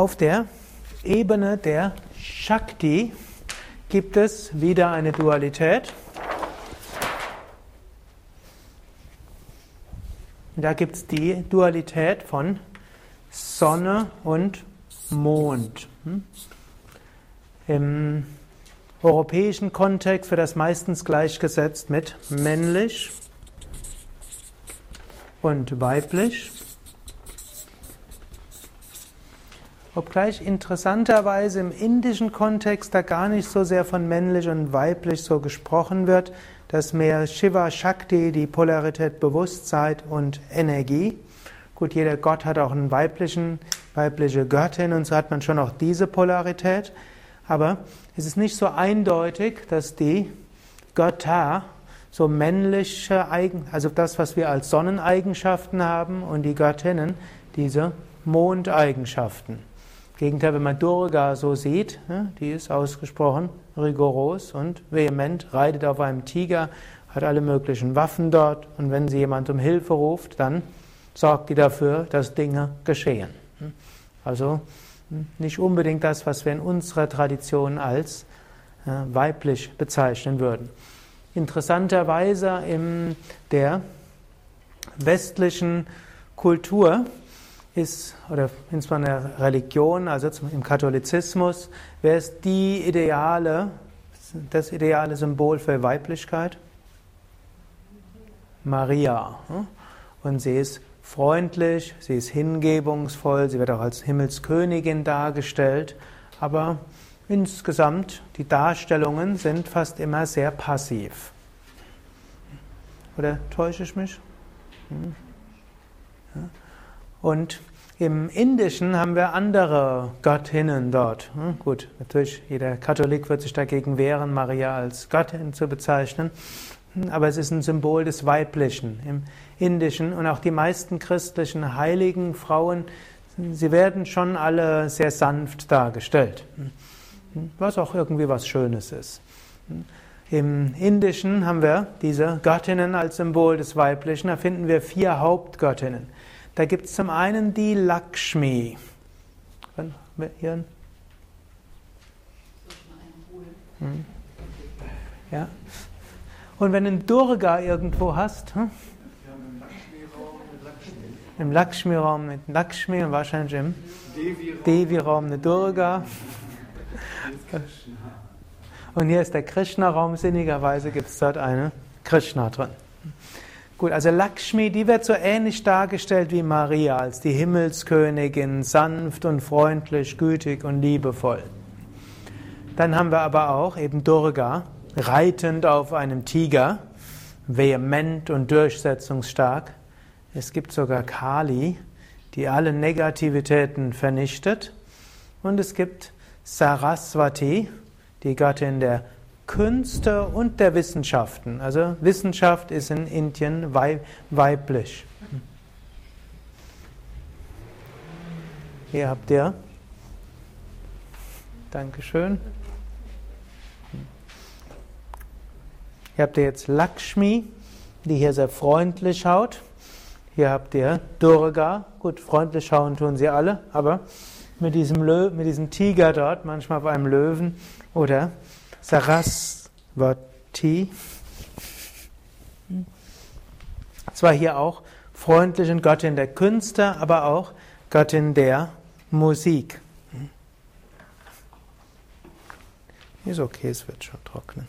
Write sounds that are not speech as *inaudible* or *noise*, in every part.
Auf der Ebene der Shakti gibt es wieder eine Dualität. Da gibt es die Dualität von Sonne und Mond. Hm? Im europäischen Kontext wird das meistens gleichgesetzt mit männlich und weiblich. Obgleich interessanterweise im indischen Kontext da gar nicht so sehr von männlich und weiblich so gesprochen wird, dass mehr Shiva Shakti, die Polarität Bewusstsein und Energie. Gut, jeder Gott hat auch einen weiblichen, weibliche Göttin und so hat man schon auch diese Polarität. Aber es ist nicht so eindeutig, dass die Götter so männliche Eigen, also das, was wir als Sonneneigenschaften haben und die Göttinnen diese Mondeigenschaften. Gegenteil, wenn man Durga so sieht, die ist ausgesprochen rigoros und vehement, reitet auf einem Tiger, hat alle möglichen Waffen dort und wenn sie jemand um Hilfe ruft, dann sorgt die dafür, dass Dinge geschehen. Also nicht unbedingt das, was wir in unserer Tradition als weiblich bezeichnen würden. Interessanterweise in der westlichen Kultur ist, oder insbesondere Religion, also im Katholizismus, wer ist die ideale, das ideale Symbol für Weiblichkeit? Maria. Hm? Und sie ist freundlich, sie ist hingebungsvoll, sie wird auch als Himmelskönigin dargestellt, aber insgesamt die Darstellungen sind fast immer sehr passiv. Oder täusche ich mich? Hm? Und im Indischen haben wir andere Göttinnen dort. Hm, gut, natürlich, jeder Katholik wird sich dagegen wehren, Maria als Göttin zu bezeichnen. Hm, aber es ist ein Symbol des Weiblichen im Indischen. Und auch die meisten christlichen heiligen Frauen, sie werden schon alle sehr sanft dargestellt. Hm, was auch irgendwie was Schönes ist. Im Indischen haben wir diese Göttinnen als Symbol des Weiblichen. Da finden wir vier Hauptgöttinnen. Da gibt es zum einen die Lakshmi. Hier? Hm. Ja. Und wenn du einen Durga irgendwo hast, hm? im Lakshmi-Raum mit Lakshmi und wahrscheinlich im Devi-Raum eine Durga. Und hier ist der Krishna-Raum, sinnigerweise gibt es dort eine Krishna drin. Gut, also Lakshmi, die wird so ähnlich dargestellt wie Maria als die Himmelskönigin, sanft und freundlich, gütig und liebevoll. Dann haben wir aber auch eben Durga, reitend auf einem Tiger, vehement und durchsetzungsstark. Es gibt sogar Kali, die alle Negativitäten vernichtet. Und es gibt Saraswati, die Göttin der Künste und der Wissenschaften. Also Wissenschaft ist in Indien weiblich. Hier habt ihr. Dankeschön. Hier habt ihr jetzt Lakshmi, die hier sehr freundlich schaut. Hier habt ihr Durga. Gut, freundlich schauen tun sie alle, aber mit diesem, Lö mit diesem Tiger dort, manchmal bei einem Löwen oder Saraswati. Zwar hier auch freundliche Göttin der Künste, aber auch Göttin der Musik. Ist okay, es wird schon trocknen.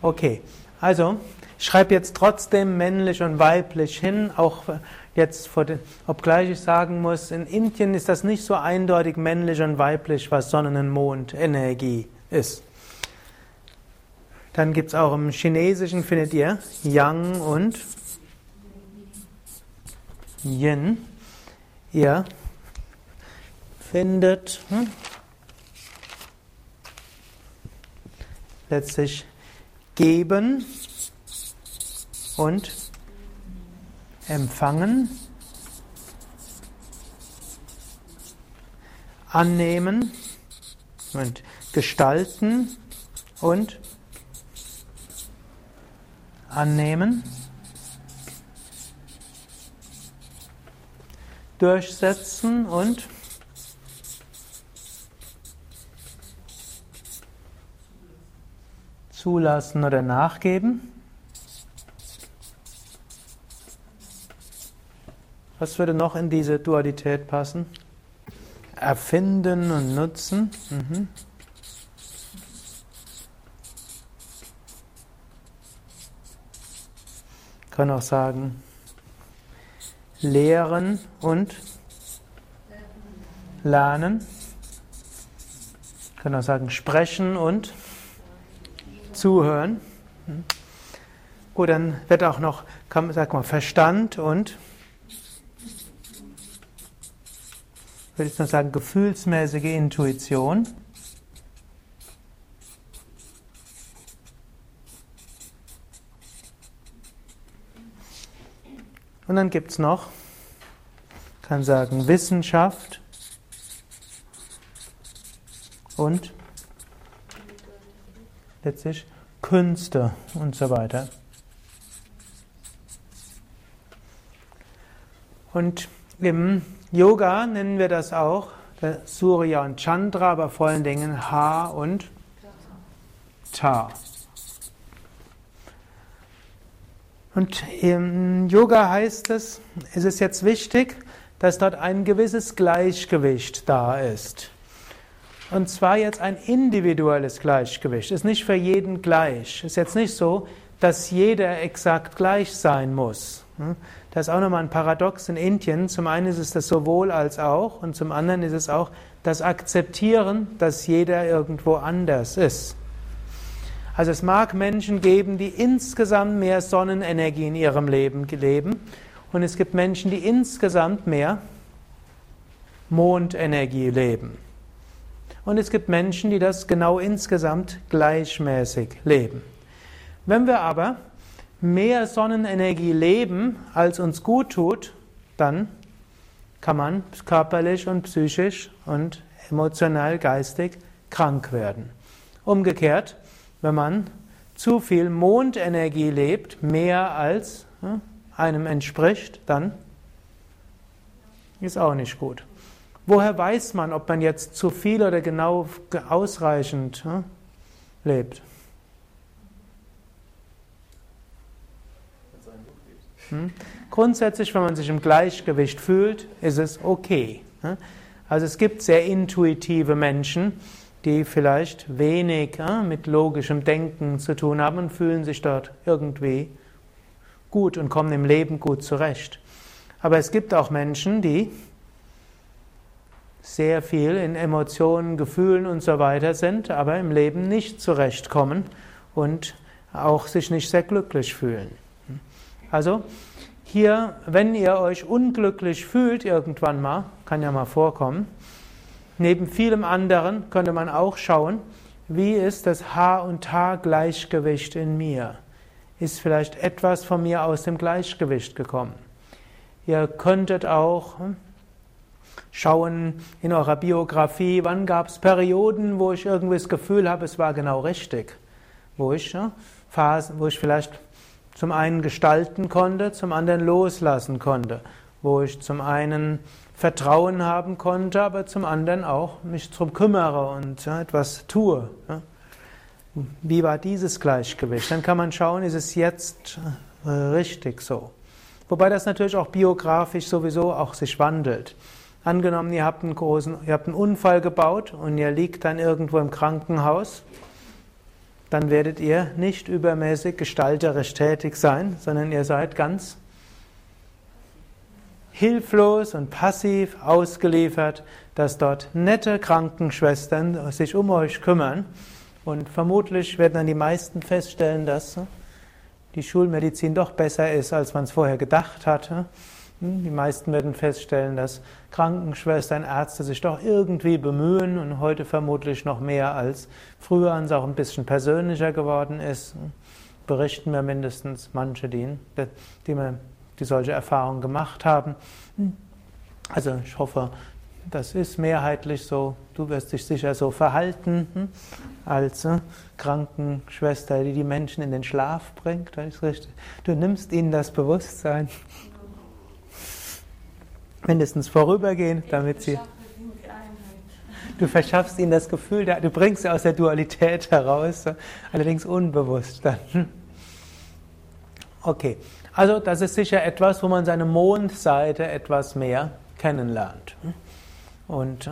Okay, also schreib jetzt trotzdem männlich und weiblich hin, auch jetzt, obgleich ich sagen muss, in Indien ist das nicht so eindeutig männlich und weiblich, was Sonnen- und Mondenergie ist. Dann gibt es auch im Chinesischen, findet ihr Yang und Yin. Ihr findet hm, letztlich geben und empfangen, annehmen und gestalten und annehmen, durchsetzen und zulassen oder nachgeben. Was würde noch in diese Dualität passen? Erfinden und nutzen. Mhm. Kann auch sagen, lehren und lernen. Kann auch sagen, sprechen und zuhören. Mhm. Gut, dann wird auch noch, kann, sag mal, Verstand und würde ich noch sagen, gefühlsmäßige Intuition. Und dann gibt es noch, kann sagen, Wissenschaft und letztlich Künste und so weiter. Und im Yoga nennen wir das auch Surya und Chandra, aber vor allen Dingen Ha und Ta. Und im Yoga heißt es, es ist jetzt wichtig, dass dort ein gewisses Gleichgewicht da ist. Und zwar jetzt ein individuelles Gleichgewicht. Ist nicht für jeden gleich. Ist jetzt nicht so, dass jeder exakt gleich sein muss. Das ist auch nochmal ein Paradox in Indien. Zum einen ist es das sowohl als auch und zum anderen ist es auch das Akzeptieren, dass jeder irgendwo anders ist. Also es mag Menschen geben, die insgesamt mehr Sonnenenergie in ihrem Leben leben und es gibt Menschen, die insgesamt mehr Mondenergie leben. Und es gibt Menschen, die das genau insgesamt gleichmäßig leben. Wenn wir aber mehr Sonnenenergie leben, als uns gut tut, dann kann man körperlich und psychisch und emotional, geistig krank werden. Umgekehrt, wenn man zu viel Mondenergie lebt, mehr als einem entspricht, dann ist auch nicht gut. Woher weiß man, ob man jetzt zu viel oder genau ausreichend lebt? Grundsätzlich, wenn man sich im Gleichgewicht fühlt, ist es okay. Hm? Also es gibt sehr intuitive Menschen, die vielleicht wenig hm, mit logischem Denken zu tun haben und fühlen sich dort irgendwie gut und kommen im Leben gut zurecht. Aber es gibt auch Menschen, die sehr viel in Emotionen, Gefühlen und so weiter sind, aber im Leben nicht zurechtkommen und auch sich nicht sehr glücklich fühlen. Also hier, wenn ihr euch unglücklich fühlt irgendwann mal, kann ja mal vorkommen, neben vielem anderen könnte man auch schauen, wie ist das Haar- und Haar-Gleichgewicht in mir? Ist vielleicht etwas von mir aus dem Gleichgewicht gekommen? Ihr könntet auch hm, schauen in eurer Biografie, wann gab es Perioden, wo ich irgendwie das Gefühl habe, es war genau richtig, wo ich hm, Phasen, wo ich vielleicht zum einen gestalten konnte, zum anderen loslassen konnte, wo ich zum einen Vertrauen haben konnte, aber zum anderen auch mich darum kümmere und ja, etwas tue. Ja. Wie war dieses Gleichgewicht? Dann kann man schauen, ist es jetzt äh, richtig so? Wobei das natürlich auch biografisch sowieso auch sich wandelt. Angenommen, ihr habt einen großen, ihr habt einen Unfall gebaut und ihr liegt dann irgendwo im Krankenhaus dann werdet ihr nicht übermäßig gestalterisch tätig sein, sondern ihr seid ganz hilflos und passiv ausgeliefert, dass dort nette Krankenschwestern sich um euch kümmern. Und vermutlich werden dann die meisten feststellen, dass die Schulmedizin doch besser ist, als man es vorher gedacht hatte. Hm, die meisten werden feststellen, dass Krankenschwestern, Ärzte sich doch irgendwie bemühen und heute vermutlich noch mehr als früher und es auch ein bisschen persönlicher geworden ist. Berichten mir mindestens manche, die, die, die solche Erfahrungen gemacht haben. Hm, also ich hoffe, das ist mehrheitlich so. Du wirst dich sicher so verhalten hm, als äh, Krankenschwester, die die Menschen in den Schlaf bringt. Du nimmst ihnen das Bewusstsein. Mindestens vorübergehend, damit sie. Du verschaffst ihnen das Gefühl, du bringst sie aus der Dualität heraus, allerdings unbewusst dann. *laughs* Okay, also das ist sicher etwas, wo man seine Mondseite etwas mehr kennenlernt. Und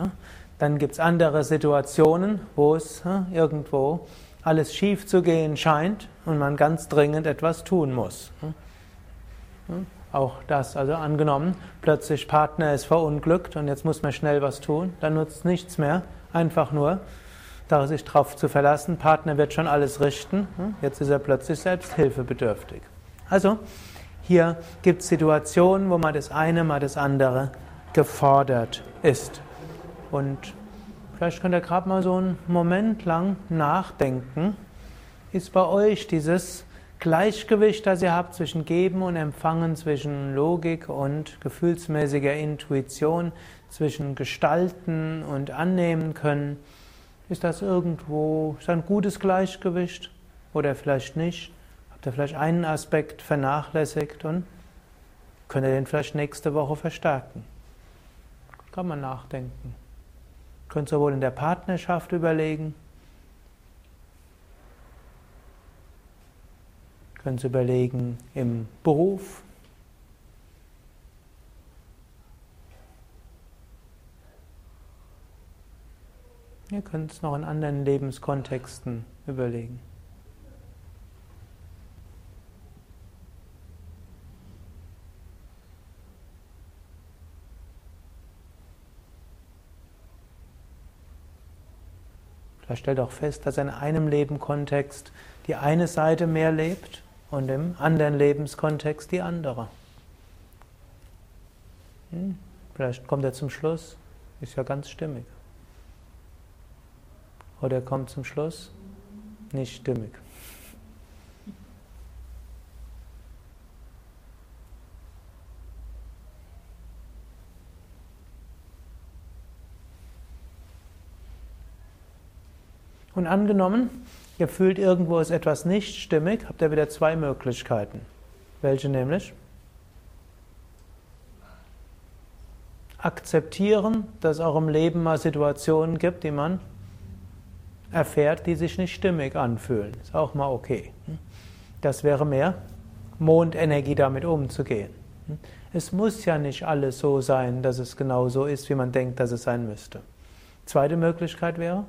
dann gibt es andere Situationen, wo es irgendwo alles schief zu gehen scheint und man ganz dringend etwas tun muss. Auch das, also angenommen, plötzlich Partner ist verunglückt und jetzt muss man schnell was tun, dann nutzt nichts mehr, einfach nur sich darauf zu verlassen, Partner wird schon alles richten, jetzt ist er plötzlich selbst hilfebedürftig. Also, hier gibt es Situationen, wo mal das eine, mal das andere gefordert ist. Und vielleicht könnt ihr gerade mal so einen Moment lang nachdenken. Ist bei euch dieses Gleichgewicht, das ihr habt zwischen Geben und Empfangen, zwischen Logik und gefühlsmäßiger Intuition, zwischen Gestalten und Annehmen können, ist das irgendwo, ist ein gutes Gleichgewicht oder vielleicht nicht? Habt ihr vielleicht einen Aspekt vernachlässigt und könnt ihr den vielleicht nächste Woche verstärken? Kann man nachdenken. Könnt sowohl in der Partnerschaft überlegen, Können Sie überlegen im Beruf. Ihr könnt es noch in anderen Lebenskontexten überlegen. Vielleicht stellt auch fest, dass in einem Lebenkontext die eine Seite mehr lebt und im anderen Lebenskontext die andere. Hm? Vielleicht kommt er zum Schluss, ist ja ganz stimmig. Oder er kommt zum Schluss, nicht stimmig. Und angenommen, ihr fühlt irgendwo ist etwas nicht stimmig, habt ihr wieder zwei Möglichkeiten. Welche nämlich? Akzeptieren, dass es auch im Leben mal Situationen gibt, die man erfährt, die sich nicht stimmig anfühlen. Ist auch mal okay. Das wäre mehr Mondenergie damit umzugehen. Es muss ja nicht alles so sein, dass es genau so ist, wie man denkt, dass es sein müsste. Zweite Möglichkeit wäre,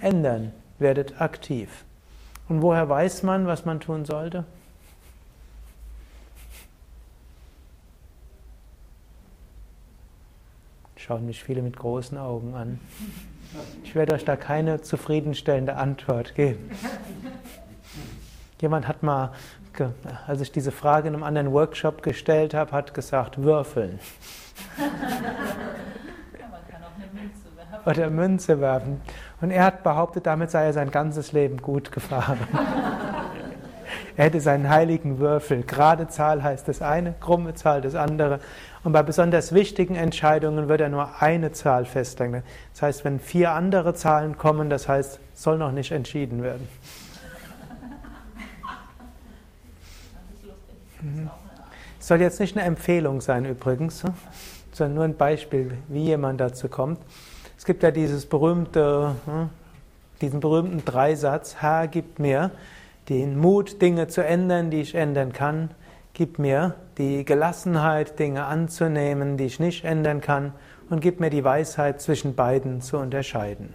ändern, werdet aktiv. Und woher weiß man, was man tun sollte? Schauen mich viele mit großen Augen an. Ich werde euch da keine zufriedenstellende Antwort geben. Jemand hat mal, als ich diese Frage in einem anderen Workshop gestellt habe, hat gesagt, würfeln. Oder Münze werfen. Und er hat behauptet, damit sei er sein ganzes Leben gut gefahren. *laughs* er hätte seinen heiligen Würfel. Gerade Zahl heißt das eine, krumme Zahl das andere. Und bei besonders wichtigen Entscheidungen wird er nur eine Zahl festlegen. Das heißt, wenn vier andere Zahlen kommen, das heißt, soll noch nicht entschieden werden. Das soll jetzt nicht eine Empfehlung sein übrigens, sondern nur ein Beispiel, wie jemand dazu kommt. Es gibt ja dieses berühmte, hm, diesen berühmten Dreisatz, Herr, gib mir den Mut, Dinge zu ändern, die ich ändern kann. Gib mir die Gelassenheit, Dinge anzunehmen, die ich nicht ändern kann. Und gib mir die Weisheit, zwischen beiden zu unterscheiden.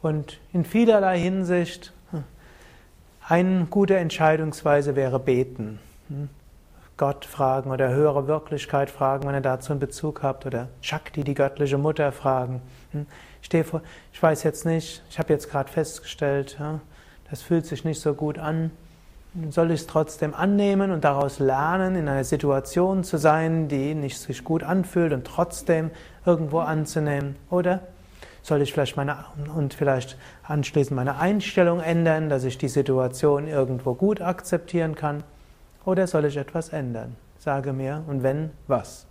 Und in vielerlei Hinsicht, hm, eine gute Entscheidungsweise wäre beten. Hm. Gott fragen oder höhere Wirklichkeit fragen, wenn ihr dazu einen Bezug habt, oder Shakti, die göttliche Mutter, fragen. Hm? Ich vor, ich weiß jetzt nicht, ich habe jetzt gerade festgestellt, das fühlt sich nicht so gut an. Soll ich es trotzdem annehmen und daraus lernen, in einer Situation zu sein, die nicht sich gut anfühlt und trotzdem irgendwo anzunehmen? Oder soll ich vielleicht meine und vielleicht anschließend meine Einstellung ändern, dass ich die Situation irgendwo gut akzeptieren kann? Oder soll ich etwas ändern? Sage mir, und wenn, was?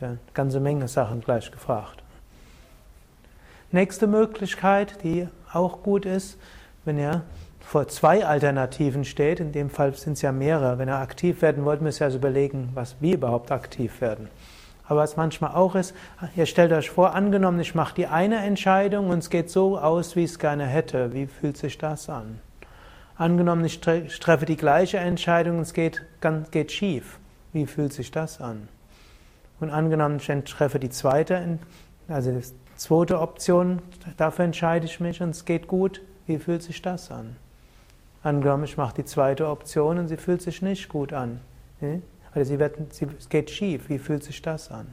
Eine ganze Menge Sachen gleich gefragt. Nächste Möglichkeit, die auch gut ist, wenn ihr vor zwei Alternativen steht, in dem Fall sind es ja mehrere. Wenn er aktiv werden wollte, müsst ihr also überlegen, was, wie überhaupt aktiv werden. Aber was manchmal auch ist, ihr stellt euch vor, angenommen, ich mache die eine Entscheidung und es geht so aus, wie ich es gerne hätte. Wie fühlt sich das an? Angenommen, ich treffe die gleiche Entscheidung und es geht, geht schief. Wie fühlt sich das an? Und angenommen, ich treffe die zweite, also die zweite Option, dafür entscheide ich mich und es geht gut. Wie fühlt sich das an? Angenommen, ich mache die zweite Option und sie fühlt sich nicht gut an. Oder sie wird, sie, es geht schief. Wie fühlt sich das an?